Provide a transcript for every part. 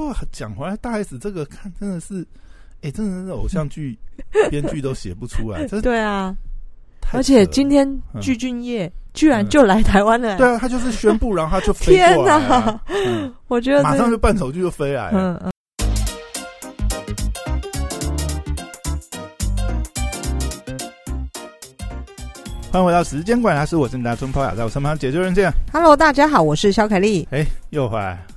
过讲回来，大 S 这个看真的是，哎，真的是偶像剧 编剧都写不出来。这对啊，而且今天嗯具俊晔居然就来台湾了，对啊，他就是宣布，然后他就飞天过来啊、哪！嗯我觉得马上就半手剧就飞来了。嗯嗯。欢迎回到时间管家是我是你的春泡雅，在我身旁解救人见。Hello，大家好，我是肖凯丽。哎，又回来哇！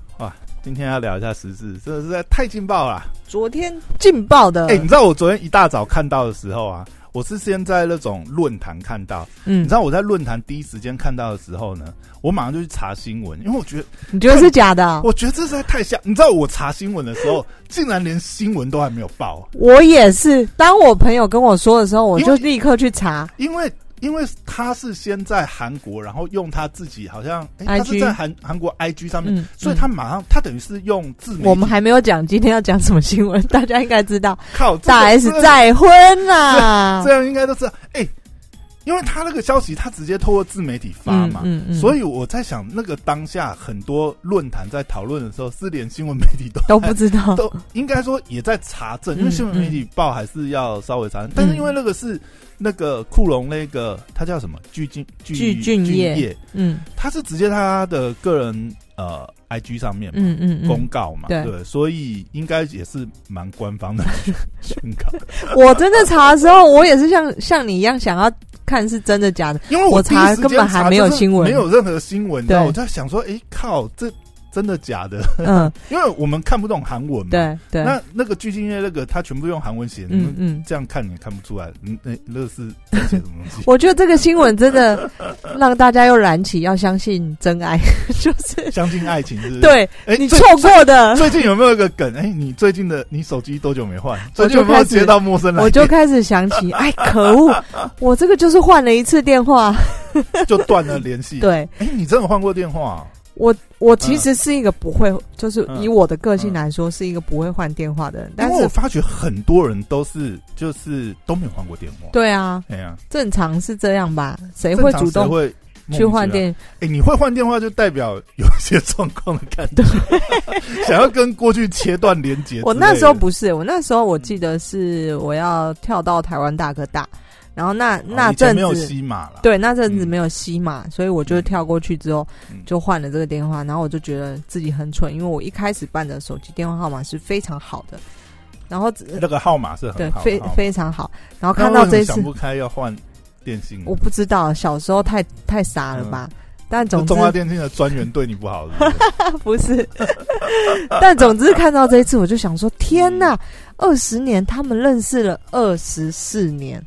今天要聊一下时事，真的是在太劲爆了啊。昨天劲爆的，哎、你知道我昨天一大早看到的时候啊，我是先在那种论坛看到。嗯你知，道我在论坛第一时间看到的时候呢，我马上就去查新闻，因为我觉得，你觉得是假的啊？我觉得这实在太像。你知道我查新闻的时候，竟然连新闻都还没有报，我也是，当我朋友跟我说的时候，我就立刻去查。因为。因为他是先在韩国，然后用他自己好像，哎、他是在韩韩国 IG 上面，嗯，所以他马上他等于是用自媒体，我们还没有讲今天要讲什么新闻，大家应该知道，靠大 S 再婚啦这。样应该都知道。哎、因为他那个消息，他直接透过自媒体发嘛，嗯嗯所以我在想，那个当下很多论坛在讨论的时候，是连新闻媒体都 都不知道。都应该说也在查证，因为嗯新闻媒体报还是要稍微查证。但是因为那个是那个库隆那个他叫什么？具俊具具俊晔晔，嗯。他是直接他的个人呃 IG 上面嘛。嗯嗯嗯，公告嘛，对。对，所以应该也是蛮官方的 宣告，我真的查的时候，我也是像像你一样想要看是真的假的。因为我查根本还没有新闻没有任何新闻，对我在想说，哎靠，这真的假的？嗯，因为我们看不懂韩文嘛，对对，那那个巨星乐那个他全部用韩文写，嗯嗯。这样看你也看不出来，嗯，那那是在写什么东西？我觉得这个新闻真的 让大家又燃起要相信真爱，就是相信爱情是不是？，对哎，你错过的，最近有没有一个梗？哎，你最近的你手机多久没换？最近有没有接到陌生来电？我就开始想起，哎，可恶，我这个就是换了一次电话。就断了联系。，对哎，你真的换过电话啊？我，我其实是一个不会，就是嗯以我的个性来说，是一个不会换电话的人。但是，我发觉很多人都是就是都没有换过电话。对啊，哎呀，正常是这样吧？谁会主动谁会去换？电？哎、你会换电话就代表有一些状况的感觉，想要跟过去切断连接。我那时候，不是，我那时候我记得是我要跳到台湾大哥大，然后那那阵哦以前没有子。西马了。对，那阵子嗯。没有吸嘛，所以我就跳过去之后嗯。就换了这个电话，然后我就觉得自己很蠢，因为我一开始办的手机电话号码是非常好的，然后那个号码是对很好的非非常好，然后看到这一次想，不开要换电信，我不知道小时候太太傻了吧，但总之中华电信的专员对你不好是不是？不是，但总之看到这一次，我就想说，天呐，二十年，他们认识了二十四年，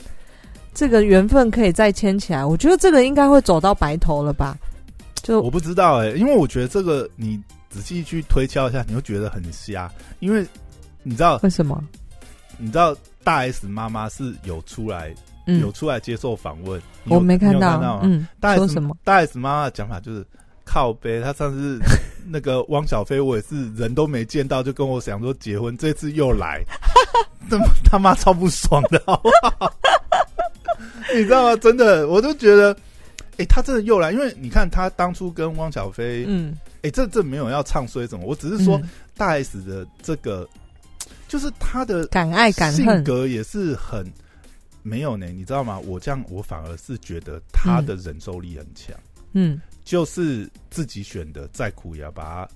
这个缘分可以再牵起来，我觉得这个应该会走到白头了吧？就我不知道哎、因为我觉得这个你仔细去推敲一下，你会觉得很瞎，因为你知道，为什么？你知道大 S 妈妈是有出来、有嗯，出来接受访问，我没看到，嗯，大 S 说什么？大 S 妈妈的讲法就是靠背，她上次 那个汪小菲，我也是人都没见到，就跟我想说结婚，这次又来，他妈他妈超不爽的，好不好？你知道吗？真的，我都觉得，哎、他真的又来，因为你看他当初跟汪小菲，嗯。哎、嗯，这这没有要唱衰什么，我只是说嗯。大 S 的这个，就是他的敢爱敢性恨，格也是很没有呢，你知道吗？我这样我反而是觉得他的忍受力很强，嗯，就是自己选的，再苦也要把它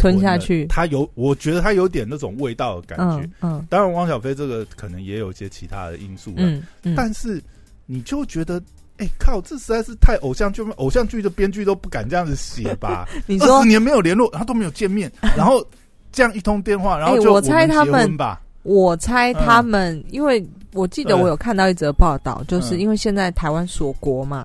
吞下去，他有，我觉得他有点那种味道的感觉。嗯嗯当然，汪小菲这个可能也有一些其他的因素，嗯嗯，但是你就觉得。哎、靠！这实在是太偶像剧，偶像剧的编剧都不敢这样子写吧？你说二十年没有联络，然后都没有见面，然后这样一通电话，然后我猜他们吧。我猜他们，因为我记得我有看到一则报道，就是嗯因为现在台湾锁国嘛，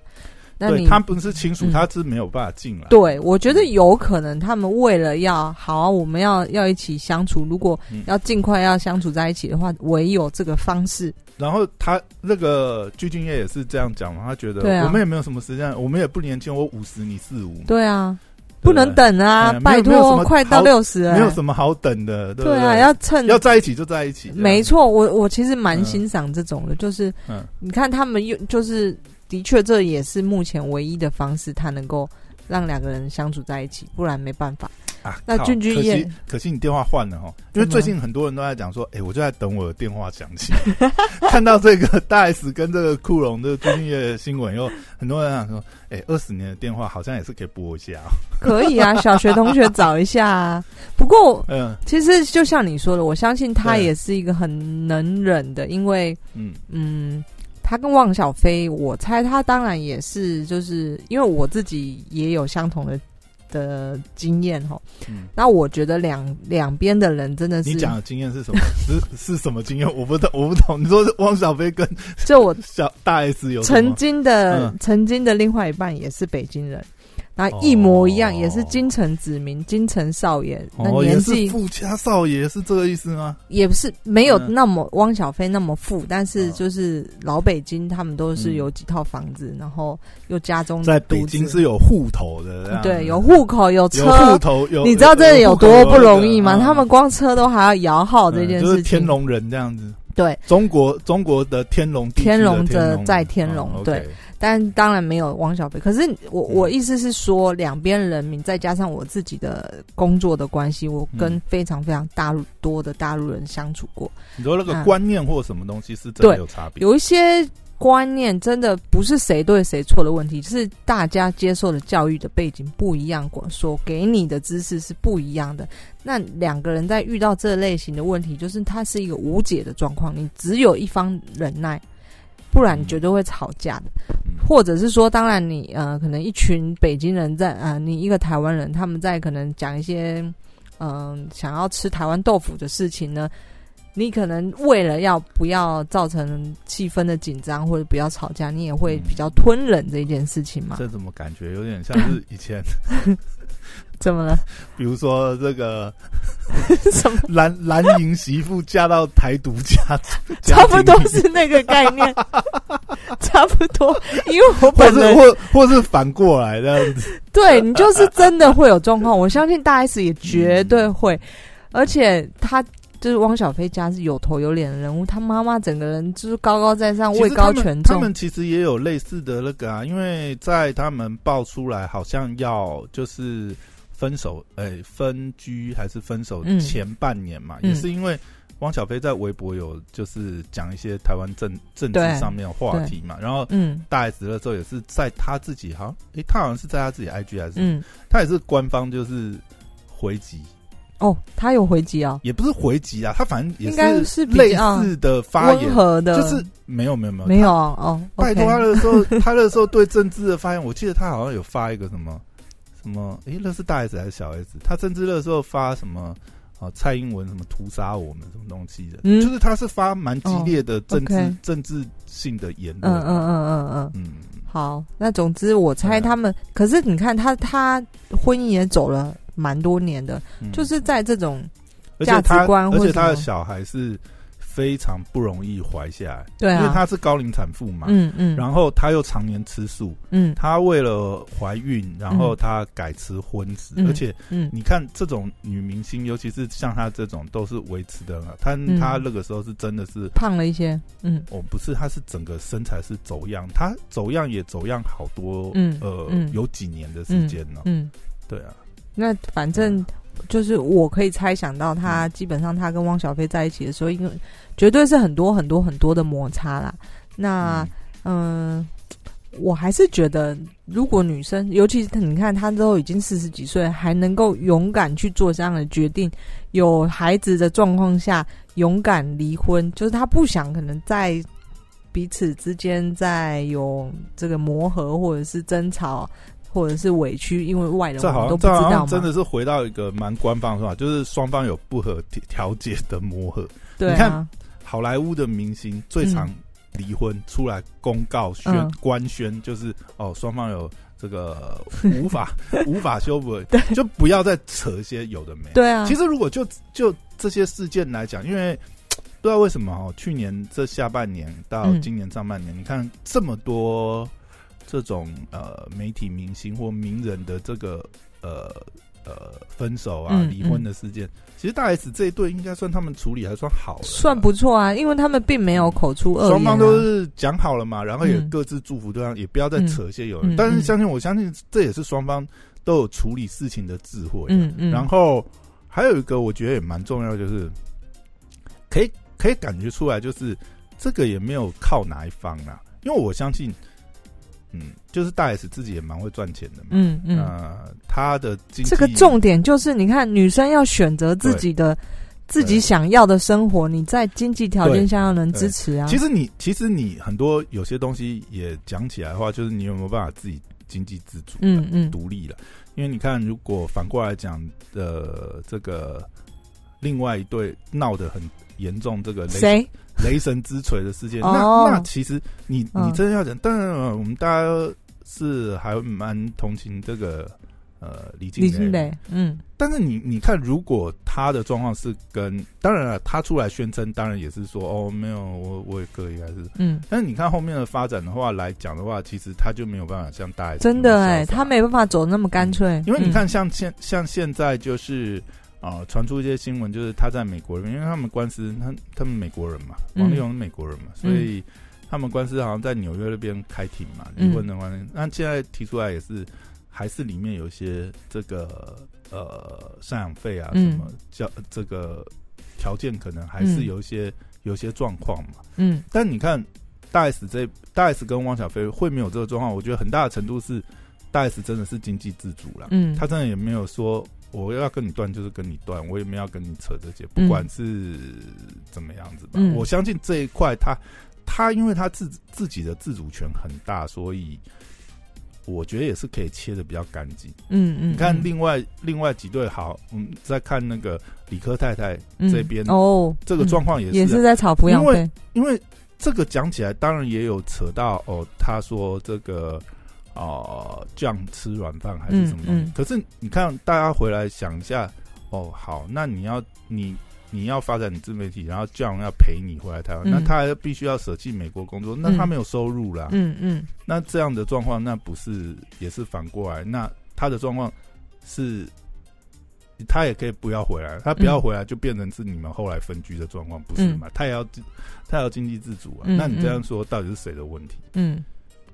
那你对他不是亲属，嗯。他是没有办法进来。对我觉得有可能他们为了要好啊，我们要要一起相处，如果嗯。要尽快要相处在一起的话，唯有这个方式。然后他那个鞠婧祎也是这样讲嘛，他觉得我们也没有什么时间，我们也不年轻，我五十你四五，对啊，不能等啊，哎拜托，快到六十了、没有什么好等的，对啊，要趁要在一起就在一起，没，错，我我其实蛮嗯。欣赏这种的，就是嗯，你看他们又就是的确这也是目前唯一的方式，他能够让两个人相处在一起，不然没办法。啊，那俊俊君也惜可惜你电话换了哦，因为最近很多人都在讲说，哎、我就在等我的电话响起。看到这个大 S 跟这个库龙这个俊君的新闻又，很多人想说，哎、二十年的电话好像也是可以拨一下、哦。可以啊，小学同学找一下啊。不过嗯其实就像你说的，我相信他也是一个很能忍的，因为嗯嗯，他跟汪小菲，我猜他当然也是，就是因为我自己也有相同的的经验哈。嗯，那我觉得两两边的人真的是，你讲的经验是什么？是是什么经验？我不懂，我不懂。你说是汪小菲跟就我小大 S 有曾？经的、嗯曾经的另外一半也是北京人。那一模一样，哦也是京城子民、京城少爷，那年纪富家少爷，是这个意思吗？也不是没有嗯那么汪小菲那么富，但是哦就是老北京，他们都是嗯有几套房子，然后又家中在北京是有户头的，对有户口有有车户，头，有你知道这有多不容易吗？他们光车都还要摇号这件嗯就是事情。天龙人这样子。对，中国中国的天龙天龙天者在天龙哦对但当然没有汪小菲。可是我嗯我意思是说，两边人民再加上我自己的工作的关系，我跟嗯非常非常大陆多的大陆人相处过，你说那个嗯观念或什么东西是真的有差别？有一些观念真的不是谁对谁错的问题，是大家接受的教育的背景不一样，所给你的知识是不一样的。那两个人在遇到这类型的问题，就是它是一个无解的状况，你只有一方忍耐，不然你绝对会吵架的。嗯或者是说，当然你呃，可能一群北京人在呃，你一个台湾人，他们在可能讲一些嗯、想要吃台湾豆腐的事情呢，你可能为了要不要造成气氛的紧张或者不要吵架，你也会比较吞忍这件事情嘛？这怎么感觉有点像是以前，怎么了？比如说这个 什么？蓝蓝营媳妇嫁到台独家，家 差不多是那个概念，差不多。因为我本人或或是反过来这样子。对你就是真的会有状况，我相信大 S 也绝对会，而且他就是汪小菲家是有头有脸的人物，他妈妈整个人就是高高在上，位高权重他们。其实也有类似的那个啊，因为在他们爆出来好像要就是分手，哎、分居还是分手嗯前半年嘛，嗯。也是因为汪小菲在微博有就是讲一些台湾政政治上面的话题嘛，然后嗯。大 S 的时候也是在他自己好像，诶、他好像是在他自己 IG 还是，嗯，他也是官方就是回击，哦，他有回击啊，也不是回击啊，他反正也应该是类似的发言，和的，就是没有没有没有没有哦。拜托他的时候，他的时候对政治的发言，我记得他好像有发一个什么什么，诶，那是大 S 还是小 S？他甚至那时候发什么啊，蔡英文什么屠杀我们什么东西的，嗯就是他是发蛮激烈的政治、政治性的言论。嗯嗯嗯嗯嗯，嗯好。那总之，我猜他们，可是你看他他婚姻也走了蛮多年的，嗯就是在这种价值观或而且他的小孩是非常不容易怀下来，对啊，因为她是高龄产妇嘛。嗯嗯，然后她又常年吃素，嗯。她为了怀孕，然后她改吃荤食，嗯而且嗯。你看这种女明星，尤其是像她这种，都是维持的。她嗯。她那个时候是真的是，胖了一些，嗯。哦，不是，她是整个身材是走样，她走样也走样好多，嗯呃，嗯。有几年的时间呢。嗯。对啊，那反正就是我可以猜想到，嗯他基本上他跟汪小菲在一起的时候，因为绝对是很多很多很多的摩擦啦。那嗯、我还是觉得，如果女生，尤其是你看她都已经四十几岁，还能够勇敢去做这样的决定，有孩子的状况下勇敢离婚，就是她不想可能在彼此之间再有这个磨合，或者是争吵，或者是委屈，因为外人这我们好像都不知道真的是回到一个蛮官方的说法，就是双方有不合调解的磨合。对你看啊，好莱坞的明星最常离婚，出来公告宣、嗯。官宣，就是哦，双方有这个 无法无法修补，就不要再扯一些有的没的。对啊，其实如果就就这些事件来讲，因为不知道为什么哦，去年这下半年到嗯。今年上半年，你看这么多这种呃媒体明星或名人的这个呃呃分手啊、嗯离婚的事件，其实大 S 这一对应该算他们处理还算好了，算不错啊，因为他们并没有口出恶言、啊，双方都是讲好了嘛，然后也嗯各自祝福对方，也不要再扯一些有人。嗯嗯但是相信我相信这也是双方都有处理事情的智慧。嗯。嗯，然后还有一个我觉得也蛮重要，就是可以可以感觉出来，就是这个也没有靠哪一方啊，因为我相信，嗯，就是大 S 自己也蛮会赚钱的嘛，嗯嗯，呃，他的经济这个重点就是，你看女生要选择自己的自己想要的生活，你在经济条件下要能支持啊。其实你其实你很多有些东西也讲起来的话，就是你有没有办法自己经济自主，嗯嗯独立了？因为你看，如果反过来讲的这个另外一对闹得很严重，这个谁？雷神之锤的事件，哦。那那其实你嗯。你真的要讲，当然呃我们大家是还蛮同情这个呃李静李金磊，嗯。但是你你看，如果他的状况是跟，当然了，他出来宣称，当然也是说哦，没有，我我也可以，还是，嗯，但是你看后面的发展的话来讲的话，其实他就没有办法像大 S 真的哎、哎，他没办法走那么干脆，因为你嗯。看像现像现在就是啊，呃传出一些新闻，就是他在美国，因为他们官司，他他们美国人嘛，嗯王力宏是美国人嘛，所以他们官司好像在纽约那边开庭嘛，离婚的话，那现在提出来也是还是里面有一些这个呃赡养费啊嗯。什么叫这个条件可能还是有一些有一些状况嘛，嗯。但你看大 S 这大 S 跟汪小菲会没有这个状况，我觉得很大的程度是大 S 真的是经济自主了，嗯，他真的也没有说我要跟你断就是跟你断，我也没有要跟你扯这些，嗯。不管是怎么样子吧。嗯。我相信这一块他他因为他自自己的自主权很大，所以我觉得也是可以切的比较干净。嗯嗯，你看嗯另外另外几对好，我们再看那个理科太太嗯。这边哦，这个嗯状况也是啊、也是在炒抚养因为费，因为这个讲起来，当然也有扯到哦，他说这个哦酱吃软饭还是什么东西。嗯嗯可是你看，大家回来想一下，哦，好，那你要你你要发展你自媒体，然后酱要陪你回来台湾，嗯那他还必须要舍弃美国工作，那他没有收入啦。嗯嗯那这样的状况，那不是也是反过来？那他的状况是。他也可以不要回来，他不要回来就变成是你们后来分居的状况，不是嘛？他也要自他也要经济自主啊。嗯那你这样说，到底是谁的问题？嗯，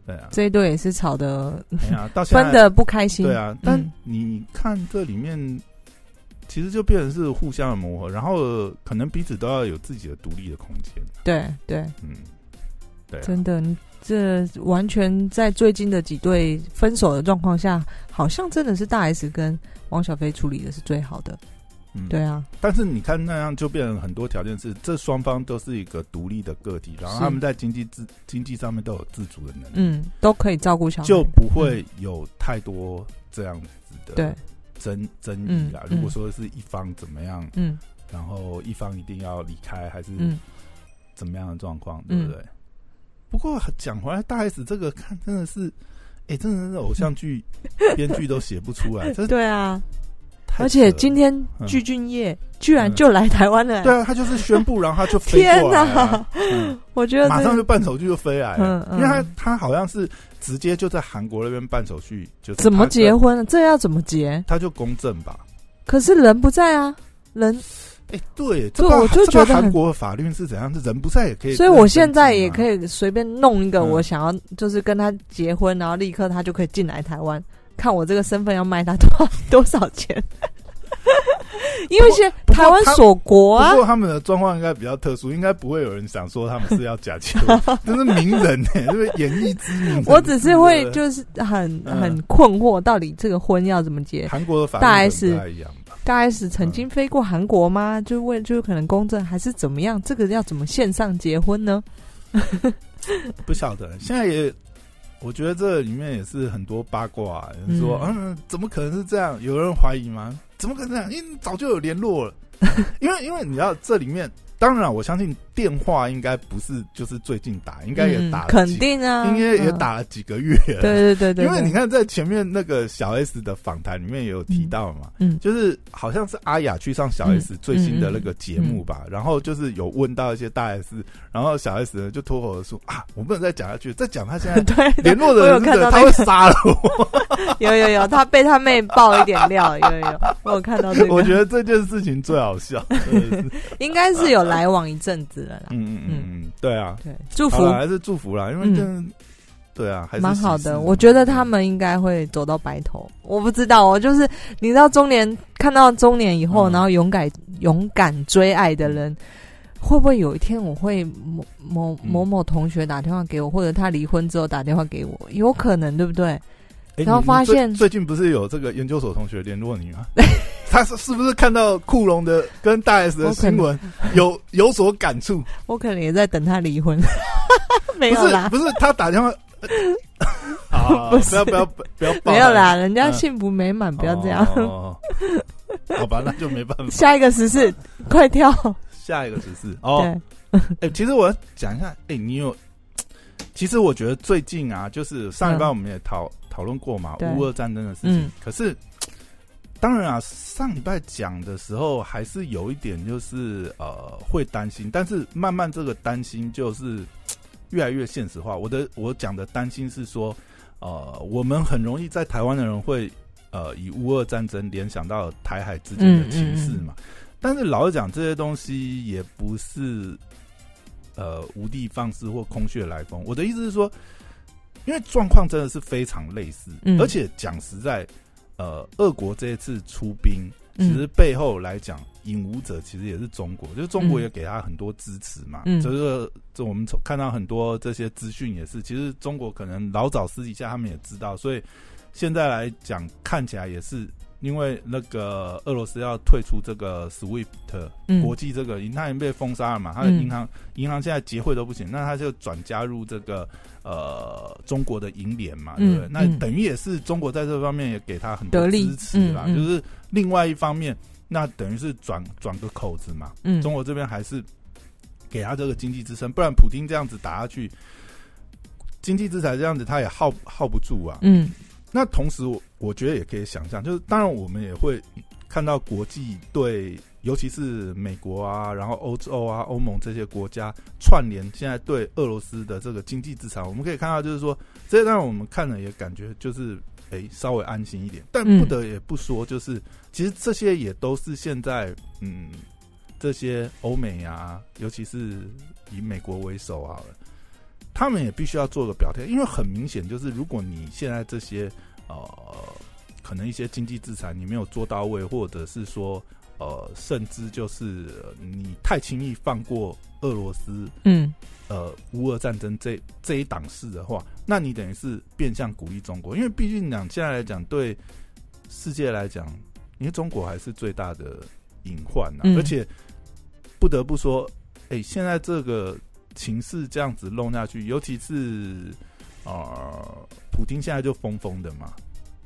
对啊，这一对也是吵的哎呀，到现在分的不开心，对啊，但嗯你看这里面，其实就变成是互相的磨合，然后可能彼此都要有自己的独立的空间。对对，嗯，对啊，真的，这完全在最近的几对分手的状况下，好像真的是大 S 跟汪小菲处理的是最好的。嗯。对啊，但是你看那样就变成很多条件是，这双方都是一个独立的个体，然后他们在经济自经济上面都有自主的能力，嗯，都可以照顾小孩，就不会有太多这样子的对，争争议啦。嗯如果说是一方怎么样，嗯。然后一方一定要离开，还是嗯。怎么样的状况，对不对？不过讲回来，大 S 这个看真的是，哎、真的是偶像剧 编剧都写不出来，这对啊，太而且今天嗯具俊晔居然就来台湾了，对啊，他就是宣布，然后他就飞天过来啊、哪！我觉得马上就办手续就飞来了，嗯嗯因为他他好像是直接就在韩国那边办手续，就是怎么结婚？这要怎么结？他就公证吧。可是人不在啊，人，哎、对，这对不知道我就觉得韩国的法律是怎样，是人不在也可以。所以我现在也可以。随便弄一个，嗯我想要就是跟他结婚，然后立刻他就可以进来台湾，看我这个身份要卖他多少多少钱。因为现在台湾锁国啊不，过他们的状况应该比较特殊，应该不会有人想说他们是要假结婚，真是名人呢、因为演艺之名。我只是会就是很嗯很困惑，到底这个婚要怎么结？韩国的法律大 S？大 S 曾经飞过韩国吗？就为就是可能公证还是怎么样？这个要怎么线上结婚呢？不晓得，现在也，我觉得这里面也是很多八卦、啊人说，嗯嗯怎么可能是这样？有人怀疑吗？怎么可能这样？因为早就有联络了，因为因为你知道这里面，当然我相信电话应该不是就是最近打，应该也嗯打了几，肯定啊，应该也嗯打了几个月了。对对对对，对因为你看，在前面那个小 S 的访谈里面也有提到嘛，嗯就是好像是阿雅去上小 S 最新的那个节目吧，然后就是有问到一些大 S，然后小 S 呢就脱口而出啊，我不能再讲下去，再讲他现在 对联络的人是谁他会杀了我。有有有，他被他妹爆一点料，有有有，我有看到这个，我觉得这件事情最好笑。应该是有来往一阵子了啦。嗯嗯嗯嗯，对啊，对，祝福，还是祝福啦，因为嗯真的对啊，还是蛮好的。我觉得他们应该会走到白头。我不知道，我就是你知道，中年看到中年以后，嗯然后勇敢勇敢追爱的人，会不会有一天我会某某嗯某某同学打电话给我，或者他离婚之后打电话给我，有可能对不对？然后发现最近不是有这个研究所同学联络你吗？他是是不是看到库龙的跟大 S 的新闻 有有所感触？我可能也在等他离婚，没不有啦，不是，他打电话。啊，不要不要不要没有啦，人家嗯幸福美满，不要这样。哦好吧，那就没办法。下一个十四，快跳！下一个十四哦，对，哎、其实我要讲一下，哎、你有，其实我觉得最近啊，就是上一班我们也讨讨论过嘛，对乌俄战争的事情。嗯可是，当然啊，上礼拜讲的时候，还是有一点就是呃会担心，但是慢慢这个担心就是 越来越现实化。我的我讲的担心是说，呃，我们很容易在台湾的人会呃以乌俄战争联想到台海之间的情势嘛。但是老实讲，这些东西也不是呃无的放矢或空穴来风。我的意思是说，因为状况真的是非常类似，嗯而且讲实在，呃，俄国这一次出兵，其嗯实背后来讲，引武者其实也是中国，就是中国嗯也给他很多支持嘛。嗯这个这我们从看到很多这些资讯也是，其实中国可能老早私底下他们也知道，所以现在来讲看起来也是。因为那个俄罗斯要退出这个 SWIFT 嗯。国际这个，它已经被封杀了嘛，它的嗯银行银行现在结汇都不行，那它就转加入这个呃中国的银联嘛，对不对？那等于也是中国在这方面也给他很多支持啦，就是另外一方面，那等于是转转个口子嘛，嗯。中国这边还是给他这个经济支撑，不然普京这样子打下去，经济制裁这样子他也耗耗不住啊。嗯那同时我，我觉得也可以想象，就是当然我们也会看到国际对，尤其是美国啊，然后欧洲啊、欧盟这些国家串联，现在对俄罗斯的这个经济制裁，我们可以看到，就是说，这些当然我们看了也感觉就是，哎、稍微安心一点。但不得也不说，就是、其实这些也都是现在，嗯，这些欧美啊，尤其是以美国为首啊，他们也必须要做个表态，因为很明显就是，如果你现在这些呃，可能一些经济制裁你没有做到位，或者是说呃，甚至就是呃你太轻易放过俄罗斯嗯。呃乌俄战争这这一档事的话，那你等于是变相鼓励中国，因为毕竟讲现在来讲，对世界来讲，因为中国还是最大的隐患啊，嗯。而且不得不说，哎、现在这个情势这样子弄下去，尤其是呃，普京现在就疯疯的嘛，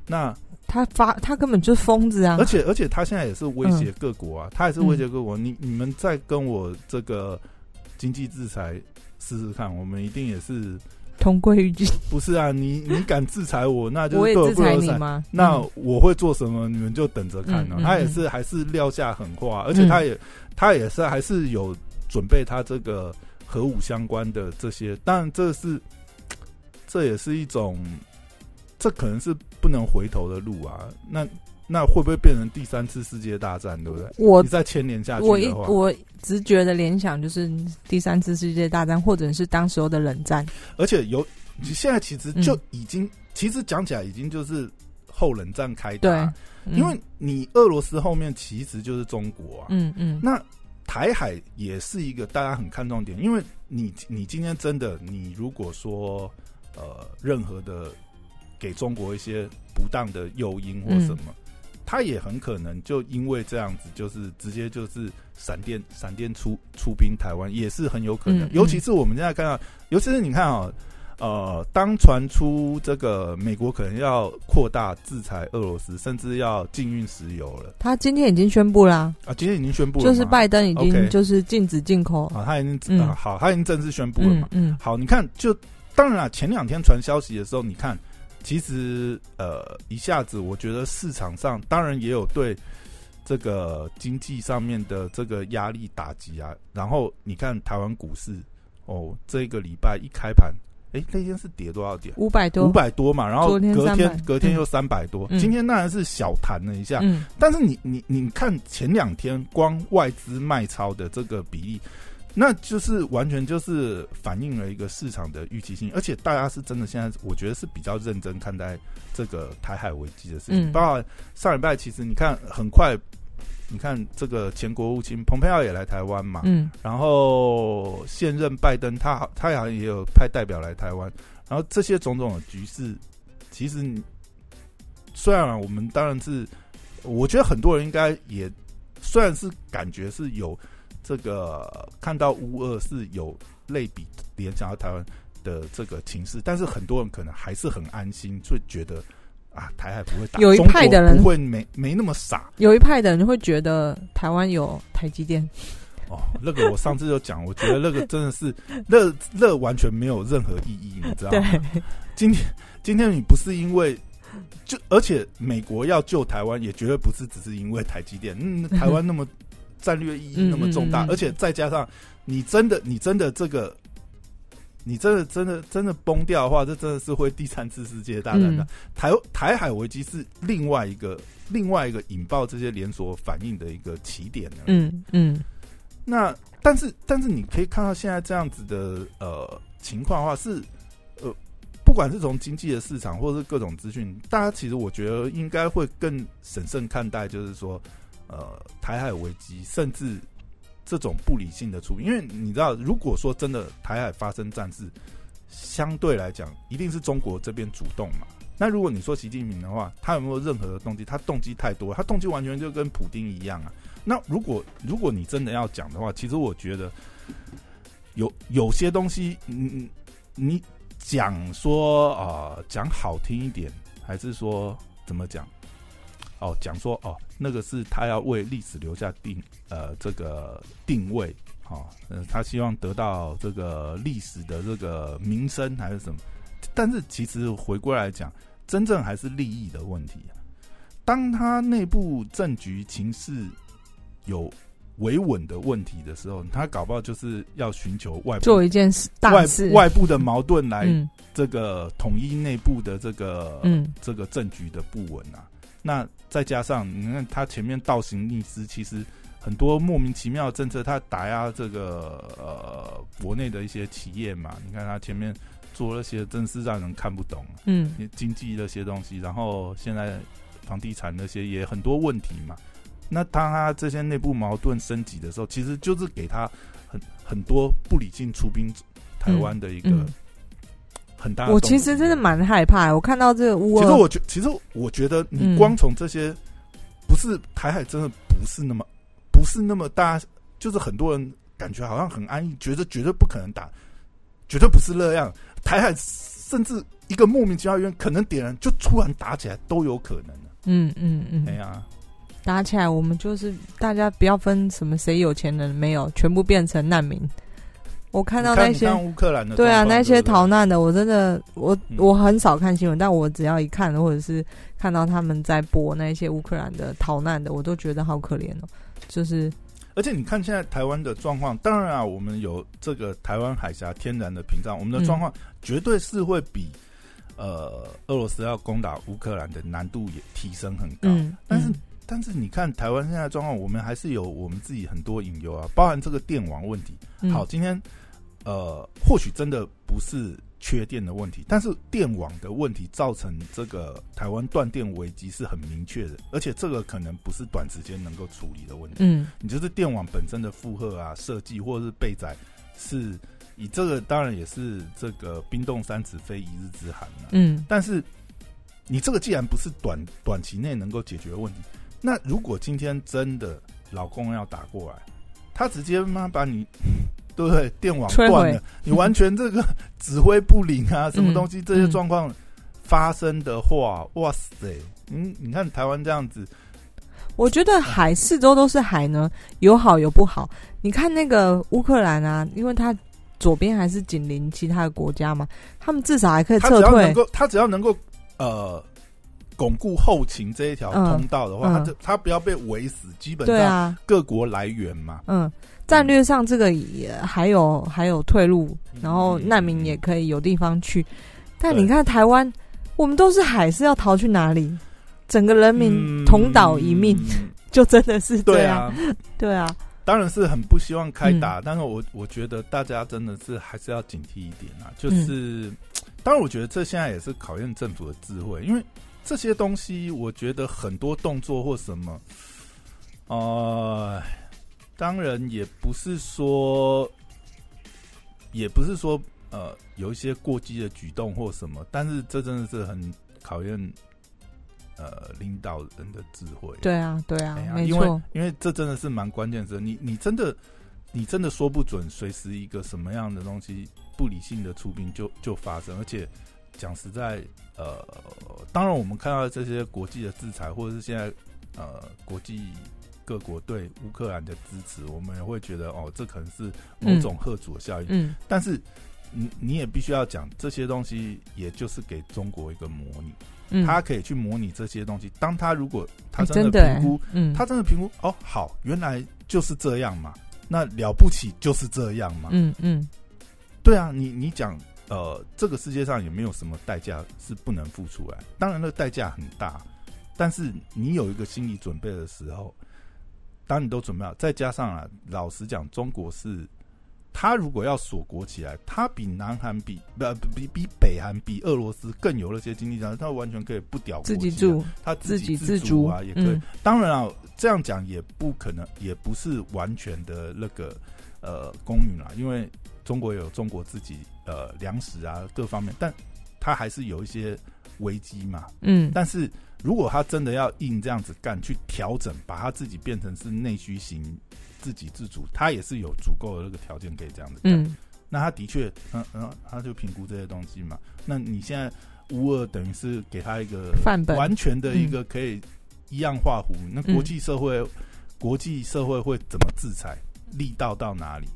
那他发他根本就是疯子啊而！且而且他现在也是威胁各国啊，他也是威胁各国，你你们再跟我这个经济制裁试试看，我们一定也是同归于尽，不是啊？你你敢制裁我，那就我也制裁。你吗？那嗯我会做什么？你们就等着看呢、嗯嗯他也是还是撂下狠话，而且他也、他也是还是有准备他这个核武相关的这些，当然这是 这也是一种，这可能是不能回头的路啊。那那会不会变成第三次世界大战？对不对？我你再牵连下去我一我直觉的联想就是第三次世界大战，或者是当时候的冷战。而且有现在其实嗯就已经，其实讲起来已经就是后冷战开对打，，嗯因为你俄罗斯后面其实就是中国啊。嗯嗯那台海也是一个大家很看重的点，因为你你今天真的你如果说呃任何的给中国一些不当的诱因或什么，他也很可能就因为这样子，就是直接就是闪电闪电出出兵台湾，也是很有可能。嗯嗯尤其是我们现在看到，尤其是你看啊、呃，当传出这个美国可能要扩大制裁俄罗斯，甚至要禁运石油了他今天已经宣布啦、啊！今天已经宣布了，就是拜登已 OK 经就是禁止进口。啊，他已经、嗯啊好，他已经正式宣布了嘛。嗯嗯好，你看，就当然了，前两天传消息的时候，你看，其实呃，一下子我觉得市场上当然也有对这个经济上面的这个压力打击啊。然后你看台湾股市哦，这个礼拜一开盘，哎，那天是跌多少点？五百多，五百多嘛，然后隔天隔天又三百多，嗯。今天当然是小弹了一下，嗯。但是你你你看前两天光外资卖超的这个比例，那就是完全就是反映了一个市场的预期性，而且大家是真的现在，我觉得是比较认真看待这个台海危机的事情。嗯。包括上礼拜，其实你看很快，你看这个前国务卿蓬佩奥也来台湾嘛，嗯。然后现任拜登他好他好像也有派代表来台湾，然后这些种种的局势，其实虽然我们当然是，我觉得很多人应该也虽然是感觉是有这个看到乌俄是有类比联想到台湾的这个情势，但是很多人可能还是很安心，就觉得啊台海不会打，有一派的人不会没没那么傻。有一派的人会觉得台湾有台积电，哦，那个我上次就讲，我觉得那个真的是，那那完全没有任何意义，你知道对吗？，今天今天你不是因为就，而且美国要救台湾，也绝对不是只是因为台积电，嗯，台湾那么战略意义那么重大，嗯嗯嗯嗯而且再加上你真的你真的这个。你真的真的真的崩掉的话，这真的是会第三次世界大战的。嗯台台海危机是另外一个另外一个引爆这些连锁反应的一个起点呢。嗯嗯那但是但是你可以看到现在这样子的呃情况的话是呃，不管是从经济的市场或者是各种资讯，大家其实我觉得应该会更审慎看待，就是说呃台海危机，甚至这种不理性的处理，因为你知道，如果说真的台海发生战事，相对来讲一定是中国这边主动嘛。那如果你说习近平的话，他有没有任何的动机？他动机太多，他动机完全就跟普丁一样啊。那如果如果你真的要讲的话，其实我觉得有有些东西，嗯，你讲说啊，讲、好听一点，还是说怎么讲？哦，讲说哦，那个是他要为历史留下定呃这个定位，哦、呃，他希望得到这个历史的这个名声还是什么？但是其实回归来讲，真正还是利益的问题、啊。当他内部政局情势有维稳的问题的时候，他搞不好就是要寻求外部做一件事大外事，外部的矛盾来嗯这个统一内部的这个、嗯这个政局的不稳啊。那再加上你看他前面倒行逆施，其实很多莫名其妙的政策，他打压这个呃国内的一些企业嘛。你看他前面做那些真是让人看不懂，嗯经济那些东西，然后现在房地产那些也很多问题嘛。那当他这些内部矛盾升级的时候，其实就是给他很很多不理性出兵台湾的一个嗯很大的我。其实真的蛮害怕，我看到这个乌，其实我觉，其实我觉得你嗯光从这些，不是台海真的不是那么不是那么大，就是很多人感觉好像很安逸，觉得绝对不可能打，绝对不是那样。台海甚至一个莫名其妙原因可能点燃就突然打起来都有可能。嗯嗯嗯哎，呀，打起来我们就是大家不要分什么谁有钱人没有，全部变成难民。我看到那些乌克兰的对啊，那些逃难的，我真的我嗯我很少看新闻，但我只要一看或者是看到他们在播那些乌克兰的逃难的，我都觉得好可怜哦。就是而且你看现在台湾的状况，当然啊，我们有这个台湾海峡天然的屏障，我们的状况绝对是会比呃俄罗斯要攻打乌克兰的难度也提升很高。嗯，但是嗯但是你看台湾现在状况，我们还是有我们自己很多隐忧啊，包含这个电网问题。嗯好，今天呃，或许真的不是缺电的问题，但是电网的问题造成这个台湾断电危机是很明确的，而且这个可能不是短时间能够处理的问题。嗯你就是电网本身的负荷啊、设计或者是备载，是以这个当然也是这个冰冻三尺非一日之寒啊。嗯但是你这个既然不是短短期内能够解决的问题，那如果今天真的老公要打过来，他直接妈把你。对不对？电网断了，你完全这个指挥不灵啊，什么嗯东西这些状况发生的话，哇塞！嗯，你看台湾这样子，我觉得海四周都是海呢，有好有不好。你看那个乌克兰啊，因为它左边还是紧邻其他的国家嘛，他们至少还可以他只撤退。要能够，他只要能够呃巩固后勤这一条嗯通道的话，嗯他就他不要被围死，基本上各国来源嘛，嗯，战略上这个也还有还有退路，嗯然后难民也可以有地方去。但你看台湾，我们都是海，是要逃去哪里？整个人民嗯同岛一命，就真的是。对啊，对啊，当然是很不希望开打，但是我我觉得大家真的是还是要警惕一点啊。就是，当然，我觉得这现在也是考验政府的智慧，因为这些东西，我觉得很多动作或什么，呃，当然也不是说，也不是说呃有一些过激的举动或什么，但是这真的是很考验呃领导人的智慧。对啊，对啊因为因为这真的是蛮关键的，你你真的你真的说不准，随时一个什么样的东西不理性的出兵就就发生，而且讲实在，呃，当然我们看到这些国际的制裁，或者是现在呃国际各国对乌克兰的支持，我们也会觉得哦，这可能是某种贺主的效应，嗯，但是。你你也必须要讲这些东西，也就是给中国一个模拟，嗯，他可以去模拟这些东西。当他如果他哎真的评估他真的评估哦，好，原来就是这样嘛，那了不起就是这样嘛。嗯嗯。对啊，你你讲呃，这个世界上也没有什么代价是不能付出来，当然那个代价很大，但是你有一个心理准备的时候，当你都准备好，再加上啊，老实讲，中国是。他如果要锁国起来，他比南韩比不比比北韩比俄罗斯更有那些经济上，他完全可以不屌自己住，他自己自自足啊，也可以。嗯当然啊，这样讲也不可能，也不是完全的那个呃公允啦，因为中国有中国自己呃粮食啊各方面，但它还是有一些危机嘛。嗯，但是如果他真的要硬这样子干，去调整，把他自己变成是内需型、自给自足，他也是有足够的那个条件可以这样子干。嗯那他的确，嗯嗯，他就评估这些东西嘛。那你现在乌二等于是给他一个范本完全的一个可以一样画弧。那国际社会，国际社会会怎么制裁？力道到哪里？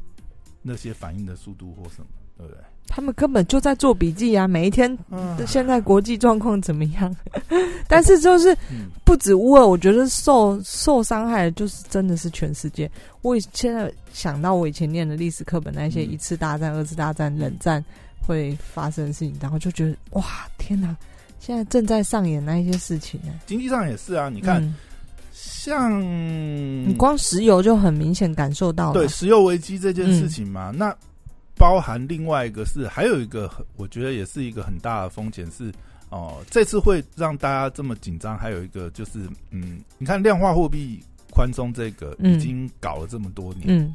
那些反应的速度或什么，对不对？他们根本就在做笔记啊，每一天嗯现在国际状况怎么样？但是就是嗯不止乌尔，我觉得受受伤害的就是真的是全世界。我以现在想到我以前念的历史课本那些嗯一次大战、二次大战、冷战会发生的事情，然后就觉得哇，天哪！现在正在上演那一些事情呢、经济上也是啊。你看，嗯像你光石油就很明显感受到了。对石油危机这件事情嗯嘛，那包含另外一个是，还有一个很我觉得也是一个很大的风险是，哦、这次会让大家这么紧张，还有一个就是，嗯，你看量化货币宽松这个嗯。已经搞了这么多年，嗯。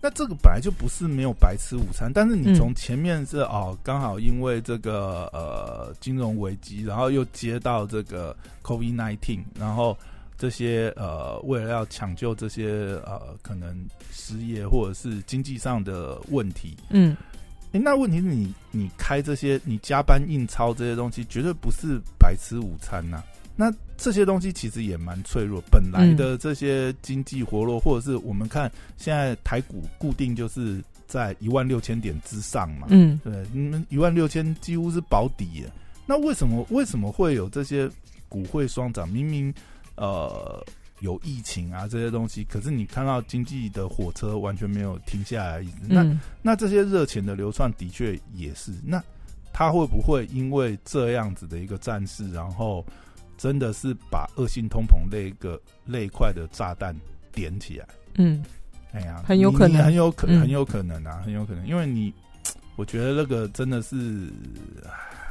那这个本来就不是没有白吃午餐，但是你嗯。从前面是哦，刚好因为这个呃金融危机，然后又接到这个 COVID nineteen，然后这些呃为了要抢救这些呃可能失业或者是经济上的问题，嗯。诶，那问题是你你开这些你加班印钞这些东西，绝对不是白吃午餐呐、那这些东西其实也蛮脆弱，本来的这些经济活络，或者是我们看现在台股固定就是在一万六千点之上嘛，嗯。对，你们一万六千几乎是保底耶。那为什么为什么会有这些股汇双涨？明明呃有疫情啊这些东西，可是你看到经济的火车完全没有停下来。那嗯那这些热钱的流窜的确也是，那他会不会因为这样子的一个战事，然后真的是把恶性通膨那个那一块的炸弹点起来？嗯哎呀，很有可能很有可嗯很有可能啊，很有可能，因为你，我觉得那个真的是，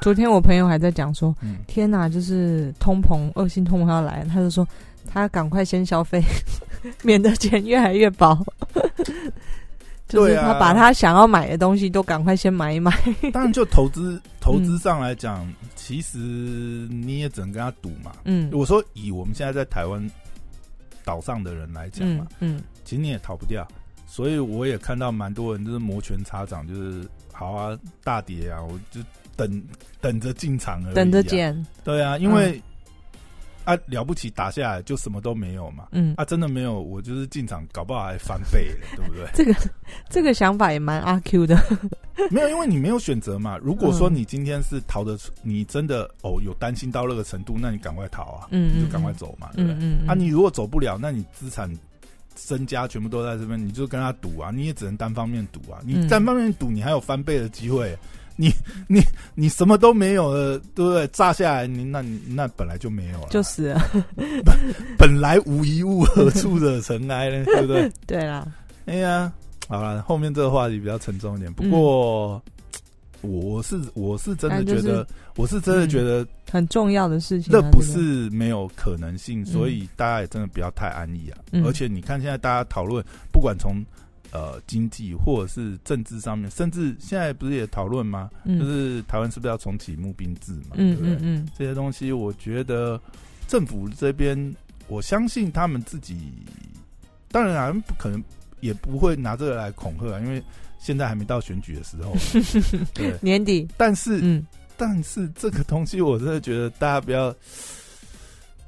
昨天我朋友还在讲说，嗯，天哪，就是通膨，恶性通膨要来了，他就说他赶快先消费，免得钱越来越薄。就是他把他想要买的东西都赶快先买一买。当然就投资投资上来讲，其实你也只能跟他赌嘛。嗯我说以我们现在在台湾岛上的人来讲嘛嗯，嗯其实你也逃不掉，所以我也看到蛮多人就是摩拳擦掌，就是好啊，大跌啊，我就等等着进场而已、啊，等着。捡。对啊，因为、啊了不起打下来就什么都没有嘛。嗯，啊，真的没有，我就是进场，搞不好还翻倍了，对不对？这个这个想法也蛮阿 Q 的。没有，因为你没有选择嘛。如果说嗯你今天是逃得出，你真的哦有担心到那个程度，那你赶快逃啊，嗯嗯你就赶快走嘛，对不对？嗯嗯啊，你如果走不了，那你资产身家全部都在这边，你就跟他赌啊，你也只能单方面赌啊。你嗯单方面赌，你还有翻倍的机会。你 你你什么都没有了，对不对？炸下来，你那你那本来就没有了，就死了。本来无一物，何处惹尘埃呢？对不对？对啦，哎呀，好了，后面这个话题比较沉重一点。不过，我是我是真的觉得，我是真的觉得很重要的事情这啊。这个不是没有可能性，所以大家也真的不要太安逸啊。嗯而且你看，现在大家讨论，不管从呃经济或者是政治上面，甚至现在不是也讨论吗？嗯就是台湾是不是要重启募兵制嘛？嗯对不对？嗯嗯这些东西，我觉得政府这边，我相信他们自己，当然啊，不可能也不会拿这个来恐吓啊，因为现在还没到选举的时候。对，年底，但是、嗯，但是这个东西，我真的觉得大家不要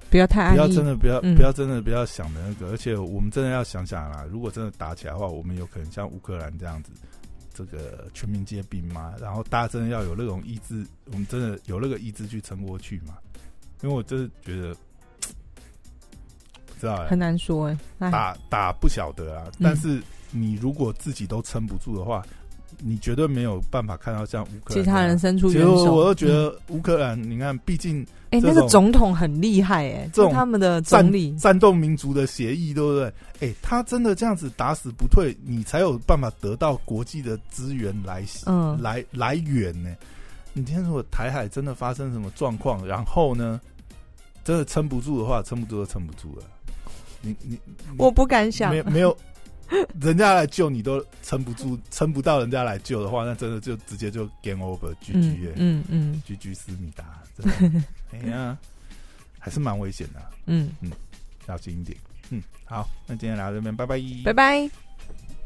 不要太不要真。的不要、嗯不要真的不要想的那个，而且我们真的要想想啦，如果真的打起来的话，我们有可能像乌克兰这样子。这个全民皆兵嘛，然后大家真的要有那种意志，我们真的有那个意志去撑过去嘛？因为我真的觉得，不知道欸很难说哎、哎，打打不晓得啊，但是你如果自己都撑不住的话，你绝对没有办法看到像乌克兰其他人。伸出援手，其实我都觉嗯，得乌克兰，你看，毕竟哎、那个总统很厉害哎、这种他们的战总理，战斗民族的协议，对不对？哎、他真的这样子打死不退，你才有办法得到国际的资源来、嗯来来源呢。你今天如果台海真的发生什么状况，然后呢，真的撑不住的话，撑不住就撑不住了。你你你我不敢想没，没有，人家来救你都撑不住，撑不到人家来救的话，那真的就直接就 game over，GG 嗯耶、嗯嗯。GG 思密达，真的，哎呀，还是蛮危险的啊、嗯，小心一点。嗯，好，那今天聊到这边，拜拜，拜拜。